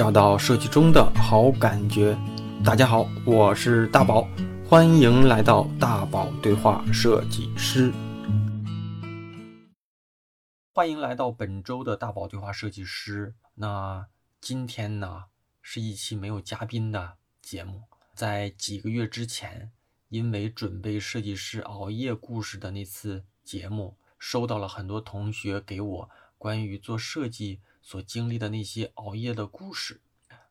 找到设计中的好感觉。大家好，我是大宝，欢迎来到大宝对话设计师。欢迎来到本周的大宝对话设计师。那今天呢，是一期没有嘉宾的节目。在几个月之前，因为准备设计师熬夜故事的那次节目，收到了很多同学给我关于做设计。所经历的那些熬夜的故事，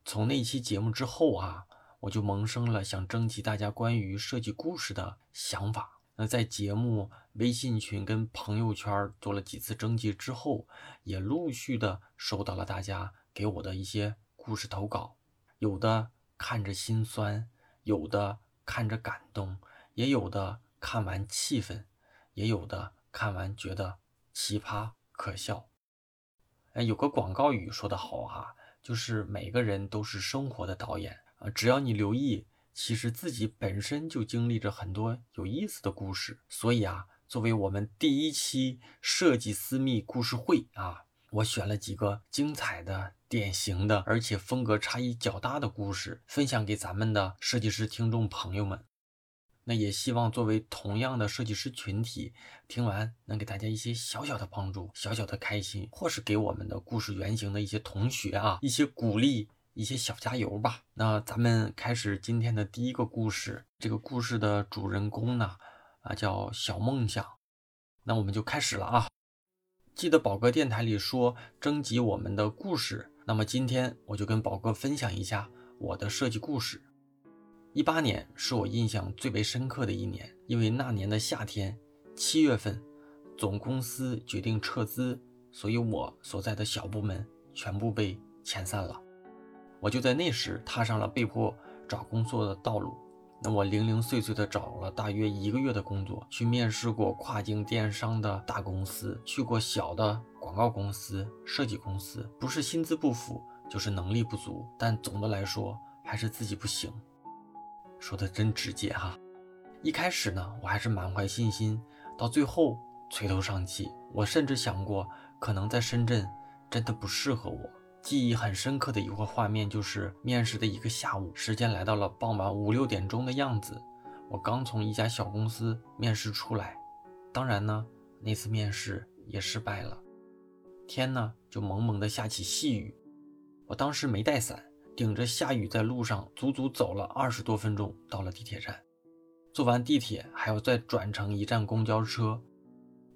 从那期节目之后啊，我就萌生了想征集大家关于设计故事的想法。那在节目、微信群跟朋友圈做了几次征集之后，也陆续的收到了大家给我的一些故事投稿，有的看着心酸，有的看着感动，也有的看完气愤，也有的看完觉得奇葩可笑。有个广告语说得好哈，就是每个人都是生活的导演啊，只要你留意，其实自己本身就经历着很多有意思的故事。所以啊，作为我们第一期设计私密故事会啊，我选了几个精彩的、典型的，而且风格差异较大的故事，分享给咱们的设计师听众朋友们。那也希望作为同样的设计师群体，听完能给大家一些小小的帮助、小小的开心，或是给我们的故事原型的一些同学啊一些鼓励、一些小加油吧。那咱们开始今天的第一个故事。这个故事的主人公呢，啊叫小梦想。那我们就开始了啊。记得宝哥电台里说征集我们的故事，那么今天我就跟宝哥分享一下我的设计故事。一八年是我印象最为深刻的一年，因为那年的夏天，七月份，总公司决定撤资，所以我所在的小部门全部被遣散了。我就在那时踏上了被迫找工作的道路。那我零零碎碎的找了大约一个月的工作，去面试过跨境电商的大公司，去过小的广告公司、设计公司，不是薪资不符，就是能力不足。但总的来说，还是自己不行。说的真直接哈，一开始呢，我还是满怀信心，到最后垂头丧气。我甚至想过，可能在深圳真的不适合我。记忆很深刻的一个画面，就是面试的一个下午，时间来到了傍晚五六点钟的样子，我刚从一家小公司面试出来，当然呢，那次面试也失败了。天呢，就蒙蒙的下起细雨，我当时没带伞。顶着下雨，在路上足足走了二十多分钟，到了地铁站。坐完地铁，还要再转乘一站公交车。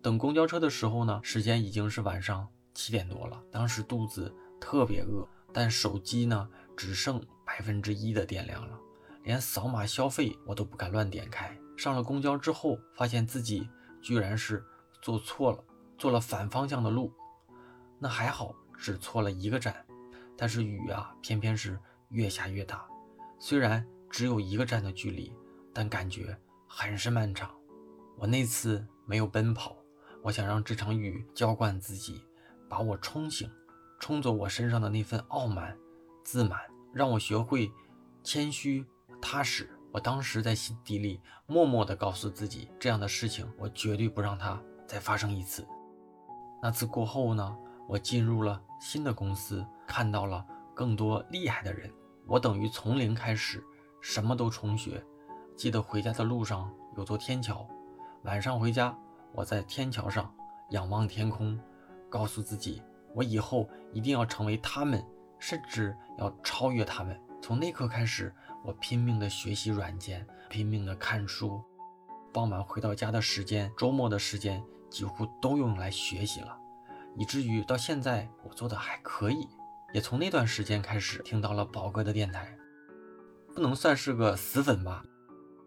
等公交车的时候呢，时间已经是晚上七点多了。当时肚子特别饿，但手机呢只剩百分之一的电量了，连扫码消费我都不敢乱点开。上了公交之后，发现自己居然是坐错了，坐了反方向的路。那还好，只错了一个站。但是雨啊，偏偏是越下越大。虽然只有一个站的距离，但感觉很是漫长。我那次没有奔跑，我想让这场雨浇灌自己，把我冲醒，冲走我身上的那份傲慢、自满，让我学会谦虚、踏实。我当时在心底里默默地告诉自己，这样的事情我绝对不让它再发生一次。那次过后呢？我进入了新的公司，看到了更多厉害的人。我等于从零开始，什么都重学。记得回家的路上有座天桥，晚上回家，我在天桥上仰望天空，告诉自己，我以后一定要成为他们，甚至要超越他们。从那刻开始，我拼命的学习软件，拼命的看书。傍晚回到家的时间，周末的时间，几乎都用来学习了。以至于到现在我做的还可以，也从那段时间开始听到了宝哥的电台，不能算是个死粉吧，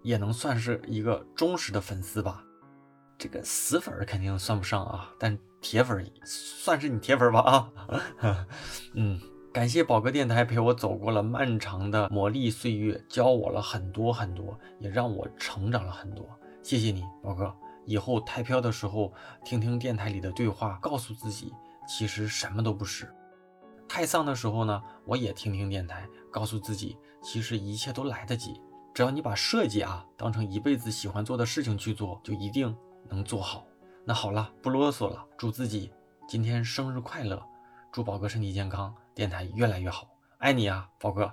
也能算是一个忠实的粉丝吧。这个死粉肯定算不上啊，但铁粉算是你铁粉吧啊。嗯，感谢宝哥电台陪我走过了漫长的磨砺岁月，教我了很多很多，也让我成长了很多。谢谢你，宝哥。以后太飘的时候，听听电台里的对话，告诉自己其实什么都不是；太丧的时候呢，我也听听电台，告诉自己其实一切都来得及。只要你把设计啊当成一辈子喜欢做的事情去做，就一定能做好。那好了，不啰嗦了，祝自己今天生日快乐，祝宝哥身体健康，电台越来越好，爱。你啊，宝哥。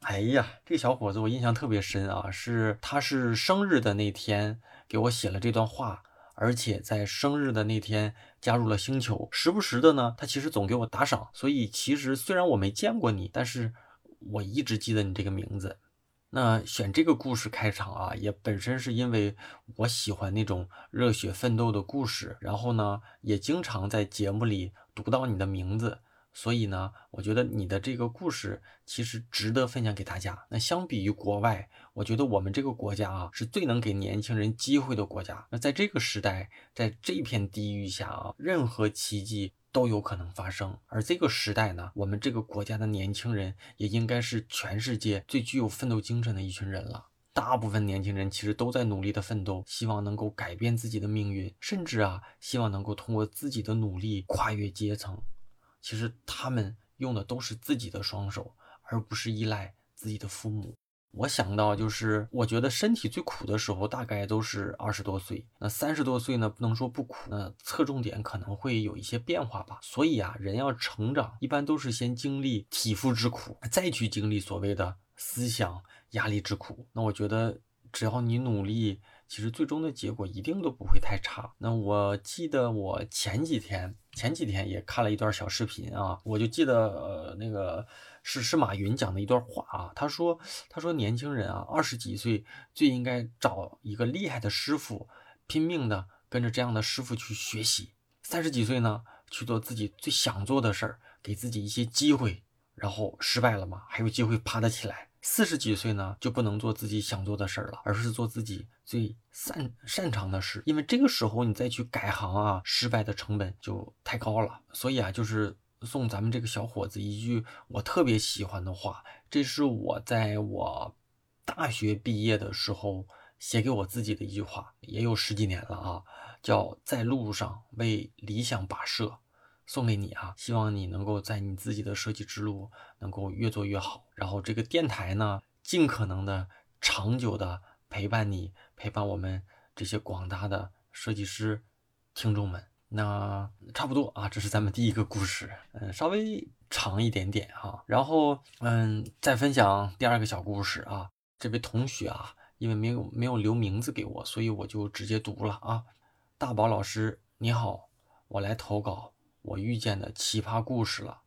哎呀，这小伙子我印象特别深啊，是他是生日的那天给我写了这段话，而且在生日的那天加入了星球，时不时的呢，他其实总给我打赏，所以其实虽然我没见过你，但是我一直记得你这个名字。那选这个故事开场啊，也本身是因为我喜欢那种热血奋斗的故事，然后呢，也经常在节目里读到你的名字。所以呢，我觉得你的这个故事其实值得分享给大家。那相比于国外，我觉得我们这个国家啊，是最能给年轻人机会的国家。那在这个时代，在这片地域下啊，任何奇迹都有可能发生。而这个时代呢，我们这个国家的年轻人也应该是全世界最具有奋斗精神的一群人了。大部分年轻人其实都在努力的奋斗，希望能够改变自己的命运，甚至啊，希望能够通过自己的努力跨越阶层。其实他们用的都是自己的双手，而不是依赖自己的父母。我想到就是，我觉得身体最苦的时候大概都是二十多岁。那三十多岁呢，不能说不苦，那侧重点可能会有一些变化吧。所以啊，人要成长，一般都是先经历体肤之苦，再去经历所谓的思想压力之苦。那我觉得，只要你努力。其实最终的结果一定都不会太差。那我记得我前几天前几天也看了一段小视频啊，我就记得呃那个是是马云讲的一段话啊，他说他说年轻人啊二十几岁最应该找一个厉害的师傅，拼命的跟着这样的师傅去学习。三十几岁呢去做自己最想做的事儿，给自己一些机会，然后失败了嘛还有机会爬得起来。四十几岁呢，就不能做自己想做的事儿了，而是做自己最擅擅长的事。因为这个时候你再去改行啊，失败的成本就太高了。所以啊，就是送咱们这个小伙子一句我特别喜欢的话，这是我在我大学毕业的时候写给我自己的一句话，也有十几年了啊，叫在路上为理想跋涉。送给你啊，希望你能够在你自己的设计之路能够越做越好。然后这个电台呢，尽可能的长久的陪伴你，陪伴我们这些广大的设计师听众们。那差不多啊，这是咱们第一个故事，嗯，稍微长一点点哈。然后嗯，再分享第二个小故事啊。这位同学啊，因为没有没有留名字给我，所以我就直接读了啊。大宝老师你好，我来投稿。我遇见的奇葩故事了。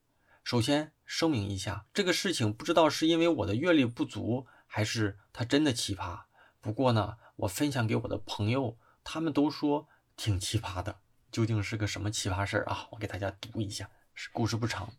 首先声明一下，这个事情不知道是因为我的阅历不足，还是它真的奇葩。不过呢，我分享给我的朋友，他们都说挺奇葩的。究竟是个什么奇葩事儿啊？我给大家读一下。故事不长，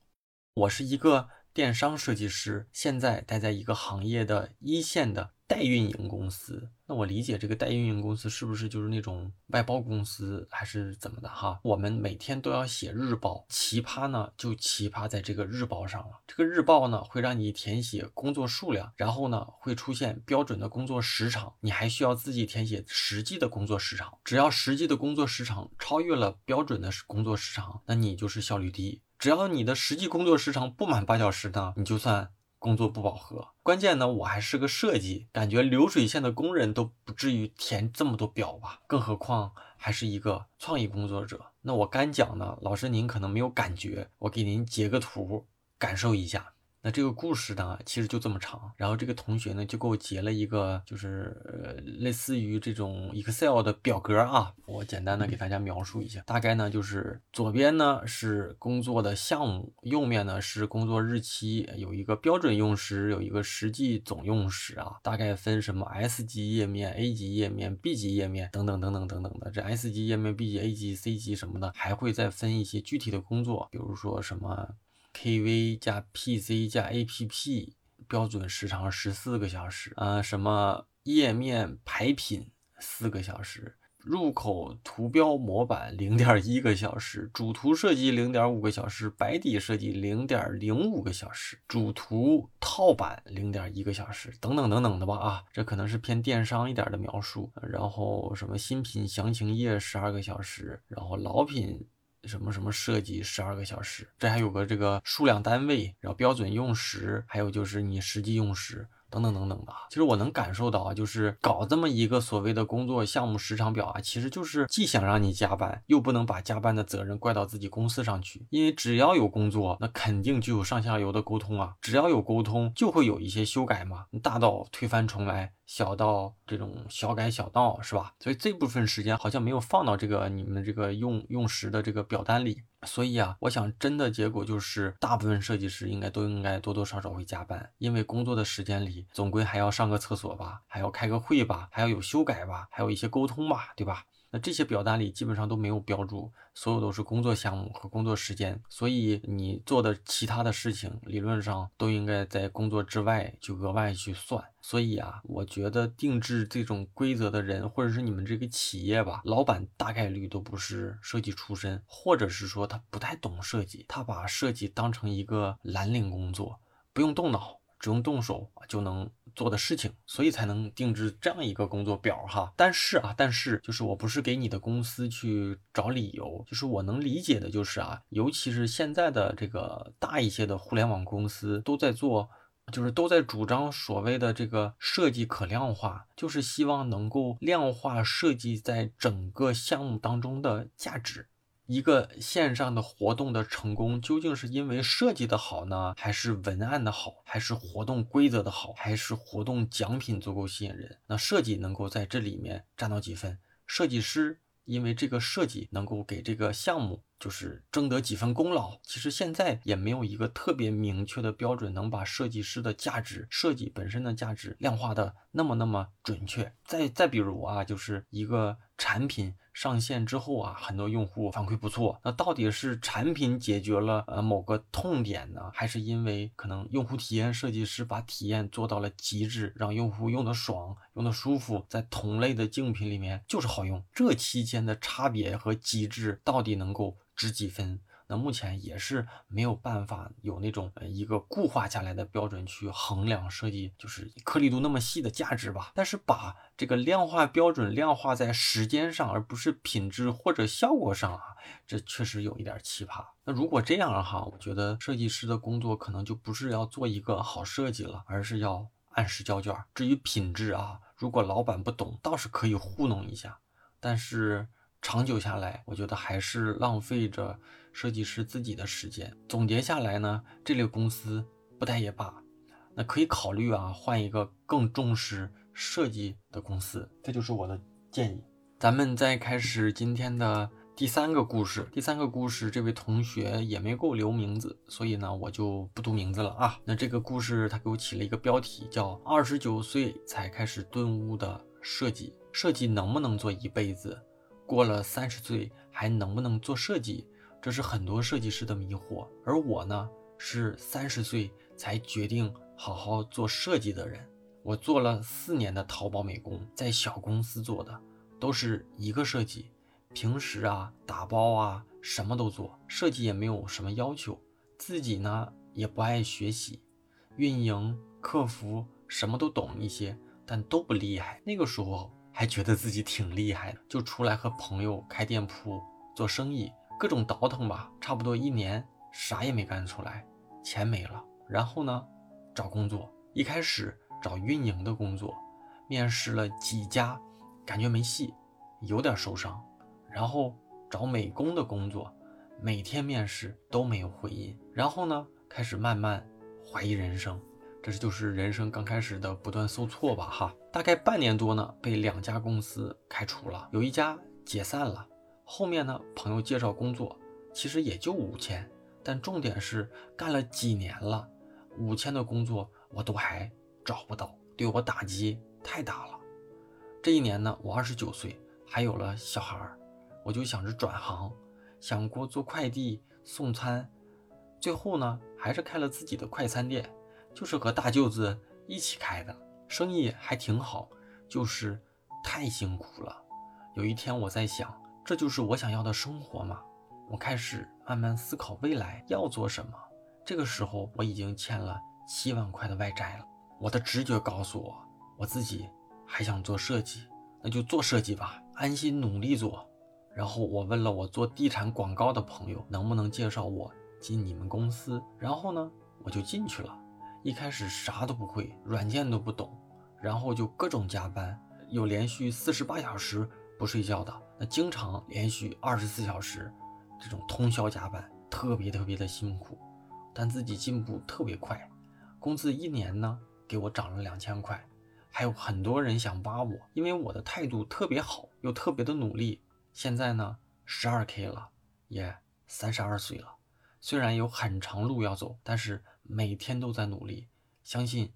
我是一个电商设计师，现在待在一个行业的一线的。代运营公司，那我理解这个代运营公司是不是就是那种外包公司，还是怎么的哈？我们每天都要写日报，奇葩呢就奇葩在这个日报上了。这个日报呢会让你填写工作数量，然后呢会出现标准的工作时长，你还需要自己填写实际的工作时长。只要实际的工作时长超越了标准的工作时长，那你就是效率低。只要你的实际工作时长不满八小时呢，你就算。工作不饱和，关键呢，我还是个设计，感觉流水线的工人都不至于填这么多表吧，更何况还是一个创意工作者。那我干讲呢，老师您可能没有感觉，我给您截个图，感受一下。那这个故事呢，其实就这么长。然后这个同学呢，就给我截了一个，就是呃，类似于这种 Excel 的表格啊。我简单的给大家描述一下，大概呢就是左边呢是工作的项目，右面呢是工作日期，有一个标准用时，有一个实际总用时啊。大概分什么 S 级页面、A 级页面、B 级页面等等等等等等的。这 S 级页面、B 级、A 级、C 级什么的，还会再分一些具体的工作，比如说什么。KV 加 PC 加 APP 标准时长十四个小时啊，什么页面排品四个小时，入口图标模板零点一个小时，主图设计零点五个小时，白底设计零点零五个小时，主图套版零点一个小时，等等等等的吧啊，这可能是偏电商一点的描述。然后什么新品详情页十二个小时，然后老品。什么什么设计十二个小时，这还有个这个数量单位，然后标准用时，还有就是你实际用时等等等等的。其实我能感受到啊，就是搞这么一个所谓的工作项目时长表啊，其实就是既想让你加班，又不能把加班的责任怪到自己公司上去。因为只要有工作，那肯定就有上下游的沟通啊，只要有沟通，就会有一些修改嘛，大到推翻重来。小到这种小改小道是吧？所以这部分时间好像没有放到这个你们这个用用时的这个表单里。所以啊，我想真的结果就是，大部分设计师应该都应该多多少少会加班，因为工作的时间里总归还要上个厕所吧，还要开个会吧，还要有修改吧，还有一些沟通吧，对吧？那这些表单里基本上都没有标注，所有都是工作项目和工作时间，所以你做的其他的事情，理论上都应该在工作之外就额外去算。所以啊，我觉得定制这种规则的人，或者是你们这个企业吧，老板大概率都不是设计出身，或者是说他不太懂设计，他把设计当成一个蓝领工作，不用动脑。只用动手就能做的事情，所以才能定制这样一个工作表哈。但是啊，但是就是我不是给你的公司去找理由，就是我能理解的，就是啊，尤其是现在的这个大一些的互联网公司都在做，就是都在主张所谓的这个设计可量化，就是希望能够量化设计在整个项目当中的价值。一个线上的活动的成功，究竟是因为设计的好呢，还是文案的好，还是活动规则的好，还是活动奖品足够吸引人？那设计能够在这里面占到几分？设计师因为这个设计能够给这个项目就是争得几分功劳？其实现在也没有一个特别明确的标准，能把设计师的价值、设计本身的价值量化的那么那么准确。再再比如啊，就是一个产品。上线之后啊，很多用户反馈不错。那到底是产品解决了呃某个痛点呢，还是因为可能用户体验设计师把体验做到了极致，让用户用的爽、用的舒服，在同类的竞品里面就是好用。这期间的差别和极致到底能够值几分？那目前也是没有办法有那种呃一个固化下来的标准去衡量设计，就是颗粒度那么细的价值吧。但是把这个量化标准量化在时间上，而不是品质或者效果上啊，这确实有一点奇葩。那如果这样哈，我觉得设计师的工作可能就不是要做一个好设计了，而是要按时交卷。至于品质啊，如果老板不懂，倒是可以糊弄一下，但是。长久下来，我觉得还是浪费着设计师自己的时间。总结下来呢，这类公司不待也罢，那可以考虑啊，换一个更重视设计的公司。这就是我的建议。咱们再开始今天的第三个故事。第三个故事，这位同学也没给我留名字，所以呢，我就不读名字了啊。那这个故事他给我起了一个标题，叫“二十九岁才开始顿悟的设计”。设计能不能做一辈子？过了三十岁还能不能做设计，这是很多设计师的迷惑。而我呢，是三十岁才决定好好做设计的人。我做了四年的淘宝美工，在小公司做的，都是一个设计。平时啊，打包啊，什么都做，设计也没有什么要求。自己呢，也不爱学习，运营、客服什么都懂一些，但都不厉害。那个时候。还觉得自己挺厉害的，就出来和朋友开店铺做生意，各种倒腾吧。差不多一年啥也没干出来，钱没了。然后呢，找工作，一开始找运营的工作，面试了几家，感觉没戏，有点受伤。然后找美工的工作，每天面试都没有回音。然后呢，开始慢慢怀疑人生。这就是人生刚开始的不断受挫吧，哈，大概半年多呢，被两家公司开除了，有一家解散了。后面呢，朋友介绍工作，其实也就五千，但重点是干了几年了，五千的工作我都还找不到，对我打击太大了。这一年呢，我二十九岁，还有了小孩儿，我就想着转行，想过做快递送餐，最后呢，还是开了自己的快餐店。就是和大舅子一起开的，生意还挺好，就是太辛苦了。有一天我在想，这就是我想要的生活吗？我开始慢慢思考未来要做什么。这个时候我已经欠了七万块的外债了。我的直觉告诉我，我自己还想做设计，那就做设计吧，安心努力做。然后我问了我做地产广告的朋友，能不能介绍我进你们公司？然后呢，我就进去了。一开始啥都不会，软件都不懂，然后就各种加班，有连续四十八小时不睡觉的，那经常连续二十四小时这种通宵加班，特别特别的辛苦，但自己进步特别快，工资一年呢给我涨了两千块，还有很多人想挖我，因为我的态度特别好，又特别的努力，现在呢十二 K 了，也三十二岁了。虽然有很长路要走，但是每天都在努力，相信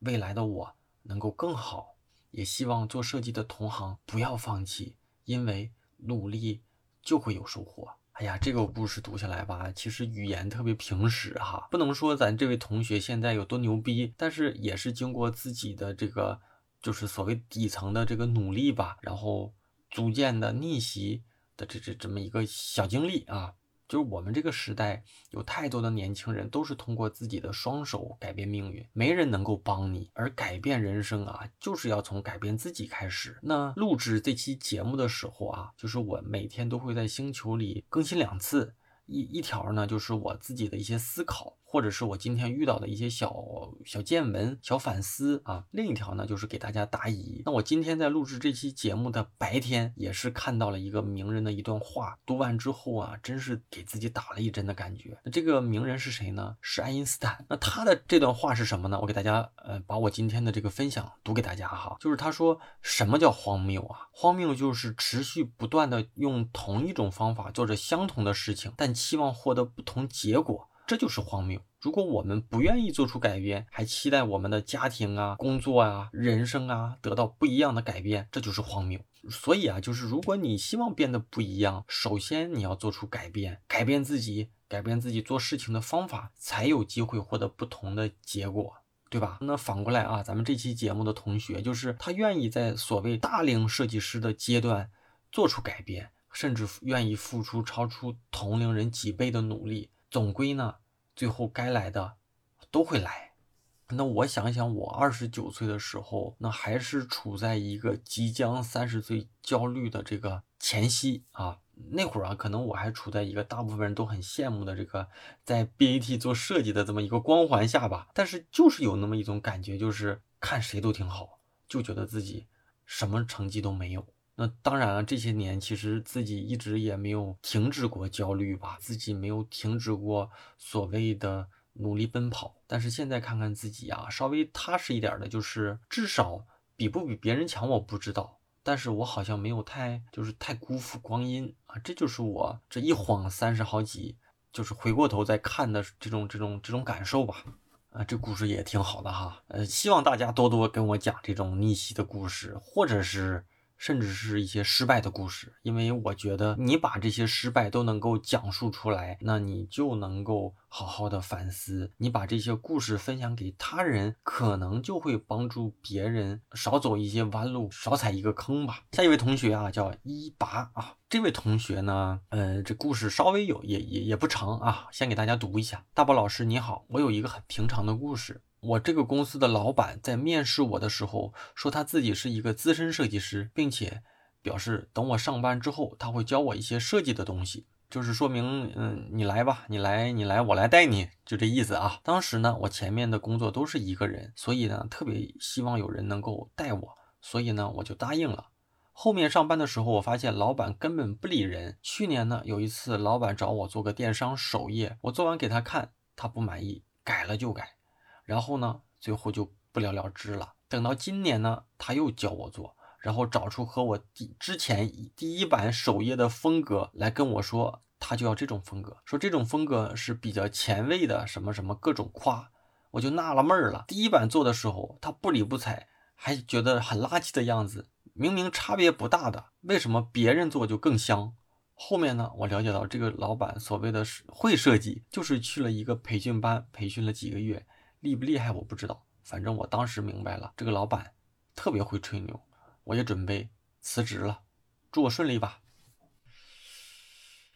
未来的我能够更好。也希望做设计的同行不要放弃，因为努力就会有收获。哎呀，这个故事读下来吧，其实语言特别平实哈，不能说咱这位同学现在有多牛逼，但是也是经过自己的这个就是所谓底层的这个努力吧，然后逐渐的逆袭的这这这么一个小经历啊。就是我们这个时代有太多的年轻人都是通过自己的双手改变命运，没人能够帮你，而改变人生啊，就是要从改变自己开始。那录制这期节目的时候啊，就是我每天都会在星球里更新两次，一一条呢就是我自己的一些思考。或者是我今天遇到的一些小小见闻、小反思啊。另一条呢，就是给大家答疑。那我今天在录制这期节目的白天，也是看到了一个名人的一段话，读完之后啊，真是给自己打了一针的感觉。那这个名人是谁呢？是爱因斯坦。那他的这段话是什么呢？我给大家呃，把我今天的这个分享读给大家哈。就是他说，什么叫荒谬啊？荒谬就是持续不断的用同一种方法做着相同的事情，但期望获得不同结果。这就是荒谬。如果我们不愿意做出改变，还期待我们的家庭啊、工作啊、人生啊得到不一样的改变，这就是荒谬。所以啊，就是如果你希望变得不一样，首先你要做出改变，改变自己，改变自己做事情的方法，才有机会获得不同的结果，对吧？那反过来啊，咱们这期节目的同学，就是他愿意在所谓大龄设计师的阶段做出改变，甚至愿意付出超出同龄人几倍的努力。总归呢，最后该来的都会来。那我想想，我二十九岁的时候，那还是处在一个即将三十岁焦虑的这个前夕啊。那会儿啊，可能我还处在一个大部分人都很羡慕的这个在 BAT 做设计的这么一个光环下吧。但是就是有那么一种感觉，就是看谁都挺好，就觉得自己什么成绩都没有。那当然了，这些年其实自己一直也没有停止过焦虑吧，自己没有停止过所谓的努力奔跑。但是现在看看自己啊，稍微踏实一点的，就是至少比不比别人强我不知道，但是我好像没有太就是太辜负光阴啊，这就是我这一晃三十好几，就是回过头再看的这种这种这种感受吧。啊，这故事也挺好的哈，呃，希望大家多多跟我讲这种逆袭的故事，或者是。甚至是一些失败的故事，因为我觉得你把这些失败都能够讲述出来，那你就能够好好的反思。你把这些故事分享给他人，可能就会帮助别人少走一些弯路，少踩一个坑吧。下一位同学啊，叫一拔啊，这位同学呢，呃，这故事稍微有也也也不长啊，先给大家读一下。大宝老师你好，我有一个很平常的故事。我这个公司的老板在面试我的时候说他自己是一个资深设计师，并且表示等我上班之后他会教我一些设计的东西，就是说明，嗯，你来吧，你来，你来，我来带你，就这意思啊。当时呢，我前面的工作都是一个人，所以呢，特别希望有人能够带我，所以呢，我就答应了。后面上班的时候，我发现老板根本不理人。去年呢，有一次老板找我做个电商首页，我做完给他看，他不满意，改了就改。然后呢，最后就不了了之了。等到今年呢，他又教我做，然后找出和我第之前第一版首页的风格来跟我说，他就要这种风格，说这种风格是比较前卫的，什么什么各种夸，我就纳了闷儿了。第一版做的时候，他不理不睬，还觉得很垃圾的样子，明明差别不大的，为什么别人做就更香？后面呢，我了解到这个老板所谓的会设计，就是去了一个培训班，培训了几个月。厉不厉害我不知道，反正我当时明白了，这个老板特别会吹牛，我也准备辞职了，祝我顺利吧。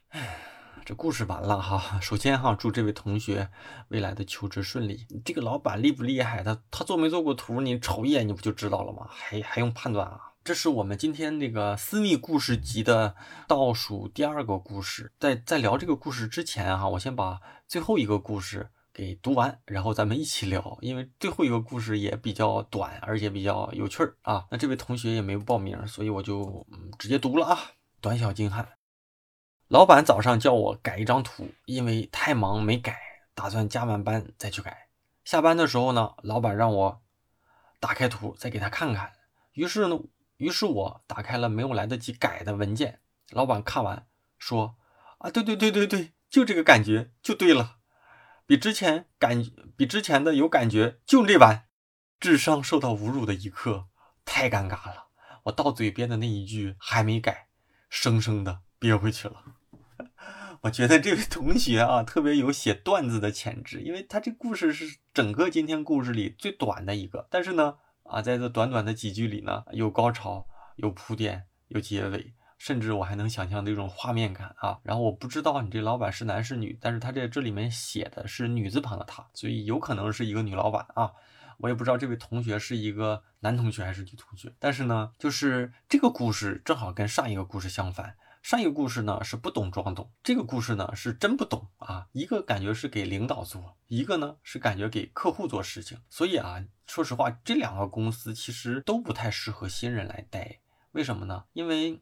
唉，这故事完了哈。首先哈，祝这位同学未来的求职顺利。这个老板厉不厉害？他他做没做过图？你瞅一眼你不就知道了吗？还还用判断啊？这是我们今天那个私密故事集的倒数第二个故事。在在聊这个故事之前哈，我先把最后一个故事。给读完，然后咱们一起聊。因为最后一个故事也比较短，而且比较有趣儿啊。那这位同学也没报名，所以我就嗯直接读了啊。短小精悍。老板早上叫我改一张图，因为太忙没改，打算加完班再去改。下班的时候呢，老板让我打开图再给他看看。于是呢，于是我打开了没有来得及改的文件。老板看完说：“啊，对对对对对，就这个感觉就对了，比之前感比之前的有感觉，就这版。”智商受到侮辱的一刻，太尴尬了。我到嘴边的那一句还没改，生生的憋回去了。我觉得这位同学啊，特别有写段子的潜质，因为他这故事是整个今天故事里最短的一个，但是呢，啊，在这短短的几句里呢，有高潮，有铺垫，有结尾，甚至我还能想象那种画面感啊。然后我不知道你这老板是男是女，但是他在这里面写的是女字旁的他，所以有可能是一个女老板啊。我也不知道这位同学是一个男同学还是女同学，但是呢，就是这个故事正好跟上一个故事相反。上一个故事呢是不懂装懂，这个故事呢是真不懂啊。一个感觉是给领导做，一个呢是感觉给客户做事情。所以啊，说实话，这两个公司其实都不太适合新人来待。为什么呢？因为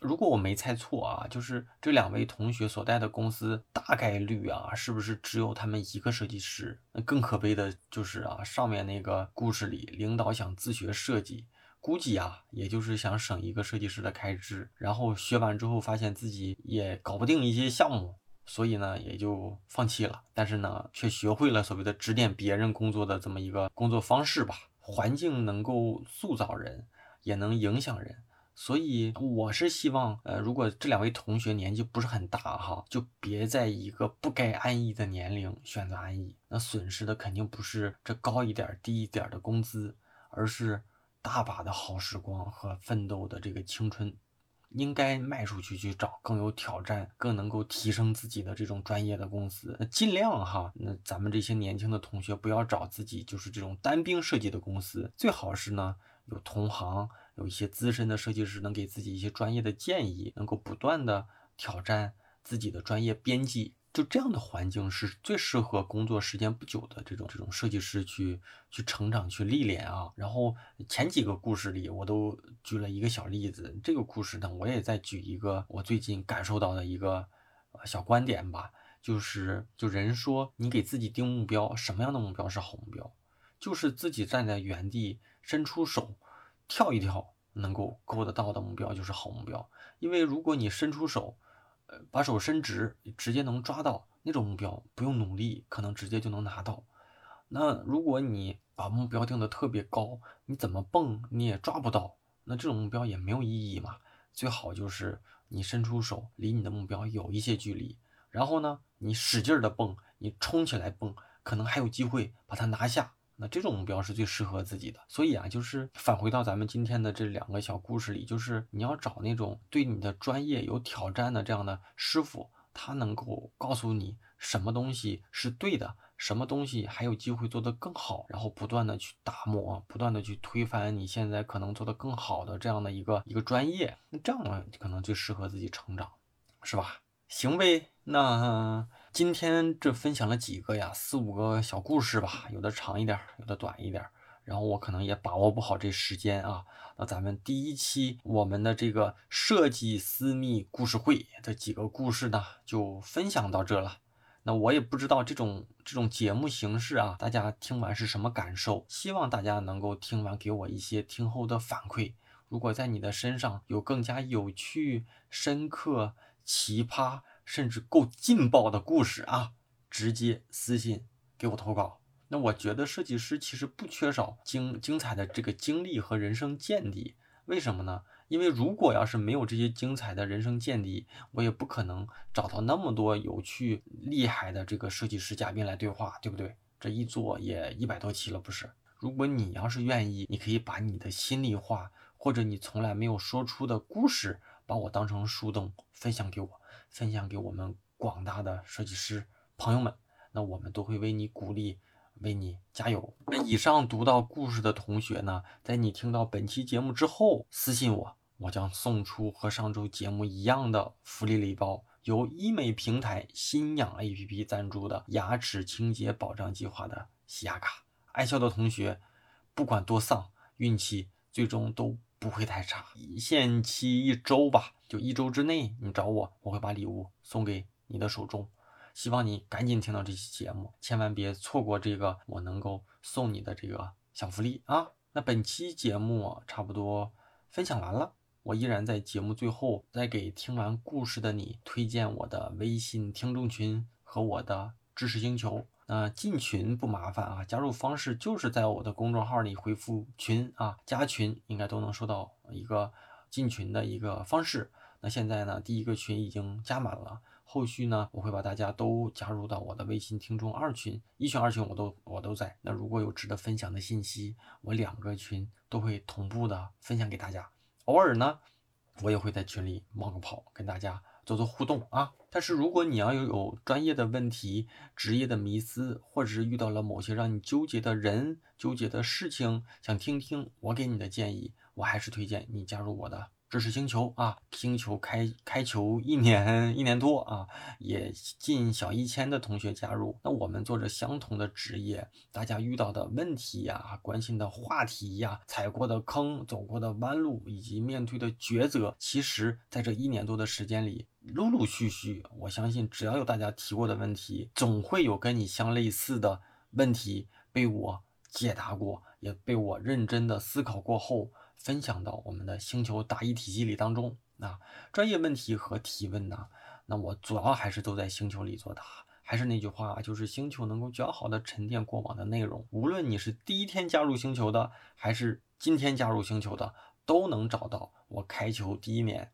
如果我没猜错啊，就是这两位同学所在的公司大概率啊，是不是只有他们一个设计师？那更可悲的就是啊，上面那个故事里，领导想自学设计。估计啊，也就是想省一个设计师的开支，然后学完之后发现自己也搞不定一些项目，所以呢也就放弃了。但是呢，却学会了所谓的指点别人工作的这么一个工作方式吧。环境能够塑造人，也能影响人。所以我是希望，呃，如果这两位同学年纪不是很大哈，就别在一个不该安逸的年龄选择安逸。那损失的肯定不是这高一点低一点的工资，而是。大把的好时光和奋斗的这个青春，应该卖出去去找更有挑战、更能够提升自己的这种专业的公司。那尽量哈，那咱们这些年轻的同学不要找自己就是这种单兵设计的公司，最好是呢有同行，有一些资深的设计师能给自己一些专业的建议，能够不断的挑战自己的专业边际。就这样的环境是最适合工作时间不久的这种这种设计师去去成长去历练啊。然后前几个故事里我都举了一个小例子，这个故事呢我也再举一个我最近感受到的一个小观点吧，就是就人说你给自己定目标，什么样的目标是好目标？就是自己站在原地伸出手跳一跳能够够得到的目标就是好目标，因为如果你伸出手。呃，把手伸直，直接能抓到那种目标，不用努力，可能直接就能拿到。那如果你把目标定的特别高，你怎么蹦你也抓不到，那这种目标也没有意义嘛。最好就是你伸出手，离你的目标有一些距离，然后呢，你使劲的蹦，你冲起来蹦，可能还有机会把它拿下。那这种目标是最适合自己的，所以啊，就是返回到咱们今天的这两个小故事里，就是你要找那种对你的专业有挑战的这样的师傅，他能够告诉你什么东西是对的，什么东西还有机会做得更好，然后不断的去打磨，不断的去推翻你现在可能做得更好的这样的一个一个专业，那这样呢，可能最适合自己成长，是吧？行呗，那。今天这分享了几个呀，四五个小故事吧，有的长一点，有的短一点。然后我可能也把握不好这时间啊。那咱们第一期我们的这个设计私密故事会的几个故事呢，就分享到这了。那我也不知道这种这种节目形式啊，大家听完是什么感受？希望大家能够听完给我一些听后的反馈。如果在你的身上有更加有趣、深刻、奇葩。甚至够劲爆的故事啊，直接私信给我投稿。那我觉得设计师其实不缺少精精彩的这个经历和人生见地。为什么呢？因为如果要是没有这些精彩的人生见地，我也不可能找到那么多有趣厉害的这个设计师嘉宾来对话，对不对？这一做也一百多期了，不是？如果你要是愿意，你可以把你的心里话或者你从来没有说出的故事，把我当成树洞分享给我。分享给我们广大的设计师朋友们，那我们都会为你鼓励，为你加油。那以上读到故事的同学呢，在你听到本期节目之后，私信我，我将送出和上周节目一样的福利礼包，由医美平台新氧 APP 赞助的牙齿清洁保障计划的洗牙卡。爱笑的同学，不管多丧，运气最终都不会太差。限期一周吧，就一周之内，你找我，我会把礼物送给你的手中。希望你赶紧听到这期节目，千万别错过这个我能够送你的这个小福利啊！那本期节目差不多分享完了，我依然在节目最后再给听完故事的你推荐我的微信听众群和我的知识星球。那进群不麻烦啊，加入方式就是在我的公众号里回复“群”啊，加群应该都能收到一个进群的一个方式。那现在呢，第一个群已经加满了。后续呢，我会把大家都加入到我的微信听众二群、一群、二群，我都我都在。那如果有值得分享的信息，我两个群都会同步的分享给大家。偶尔呢，我也会在群里冒个泡，跟大家做做互动啊。但是如果你要有专业的问题、职业的迷思，或者是遇到了某些让你纠结的人、纠结的事情，想听听我给你的建议，我还是推荐你加入我的。知识星球啊，星球开开球一年 一年多啊，也近小一千的同学加入。那我们做着相同的职业，大家遇到的问题呀、关心的话题呀、踩过的坑、走过的弯路以及面对的抉择，其实在这一年多的时间里，陆陆续续，我相信只要有大家提过的问题，总会有跟你相类似的问题被我解答过，也被我认真的思考过后。分享到我们的星球答疑体系里当中啊，专业问题和提问呢，那我主要还是都在星球里作答。还是那句话，就是星球能够较好的沉淀过往的内容。无论你是第一天加入星球的，还是今天加入星球的，都能找到我开球第一年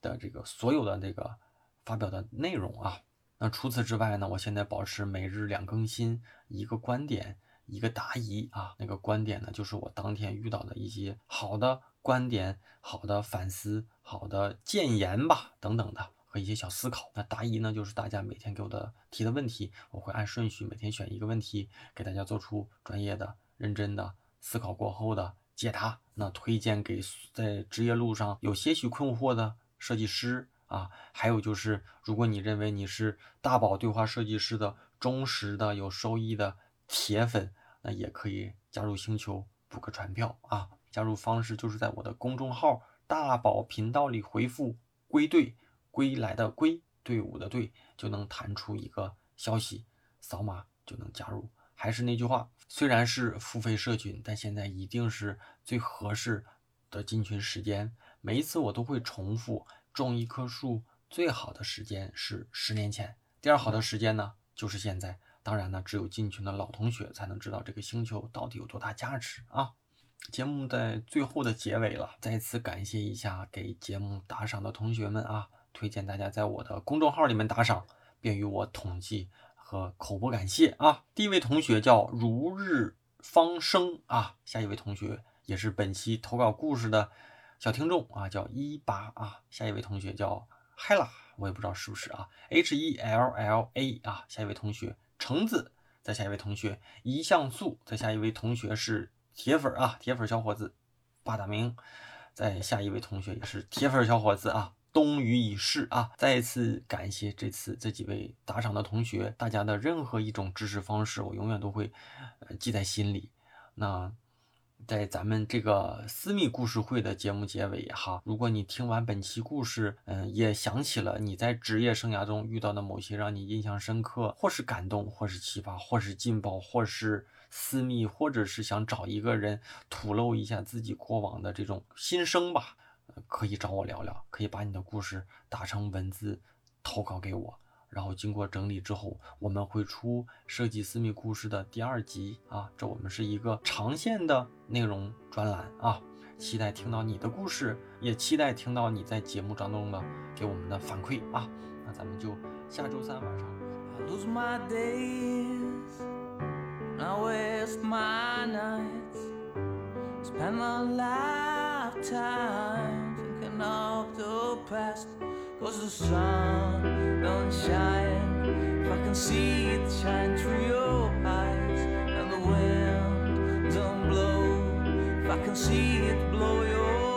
的这个所有的这个发表的内容啊。那除此之外呢，我现在保持每日两更新，一个观点。一个答疑啊，那个观点呢，就是我当天遇到的一些好的观点、好的反思、好的谏言吧，等等的和一些小思考。那答疑呢，就是大家每天给我的提的问题，我会按顺序每天选一个问题，给大家做出专业的、认真的思考过后的解答。那推荐给在职业路上有些许困惑的设计师啊，还有就是，如果你认为你是大宝对话设计师的忠实的、有收益的。铁粉那也可以加入星球补个船票啊！加入方式就是在我的公众号大宝频道里回复“归队”，归来的归，队伍的队，就能弹出一个消息，扫码就能加入。还是那句话，虽然是付费社群，但现在一定是最合适的进群时间。每一次我都会重复，种一棵树最好的时间是十年前，第二好的时间呢就是现在。当然呢，只有进群的老同学才能知道这个星球到底有多大价值啊！节目在最后的结尾了，再次感谢一下给节目打赏的同学们啊！推荐大家在我的公众号里面打赏，便于我统计和口播感谢啊！第一位同学叫如日方升啊，下一位同学也是本期投稿故事的小听众啊，叫一八啊，下一位同学叫 Hella，我也不知道是不是啊，H E L L A 啊，下一位同学。橙子，再下一位同学，一像素，再下一位同学是铁粉啊，铁粉小伙子，八大名，再下一位同学也是铁粉小伙子啊，冬雨已逝啊，再一次感谢这次这几位打赏的同学，大家的任何一种支持方式，我永远都会记在心里。那。在咱们这个私密故事会的节目结尾哈，如果你听完本期故事，嗯，也想起了你在职业生涯中遇到的某些让你印象深刻，或是感动，或是启发，或是劲爆，或是私密，或者是想找一个人吐露一下自己过往的这种心声吧，可以找我聊聊，可以把你的故事打成文字投稿给我。然后经过整理之后，我们会出设计私密故事的第二集啊，这我们是一个长线的内容专栏啊，期待听到你的故事，也期待听到你在节目当中的给我们的反馈啊，那咱们就下周三晚上。Cause the sun don't shine? If I can see it shine through your eyes And the wind don't blow If I can see it blow your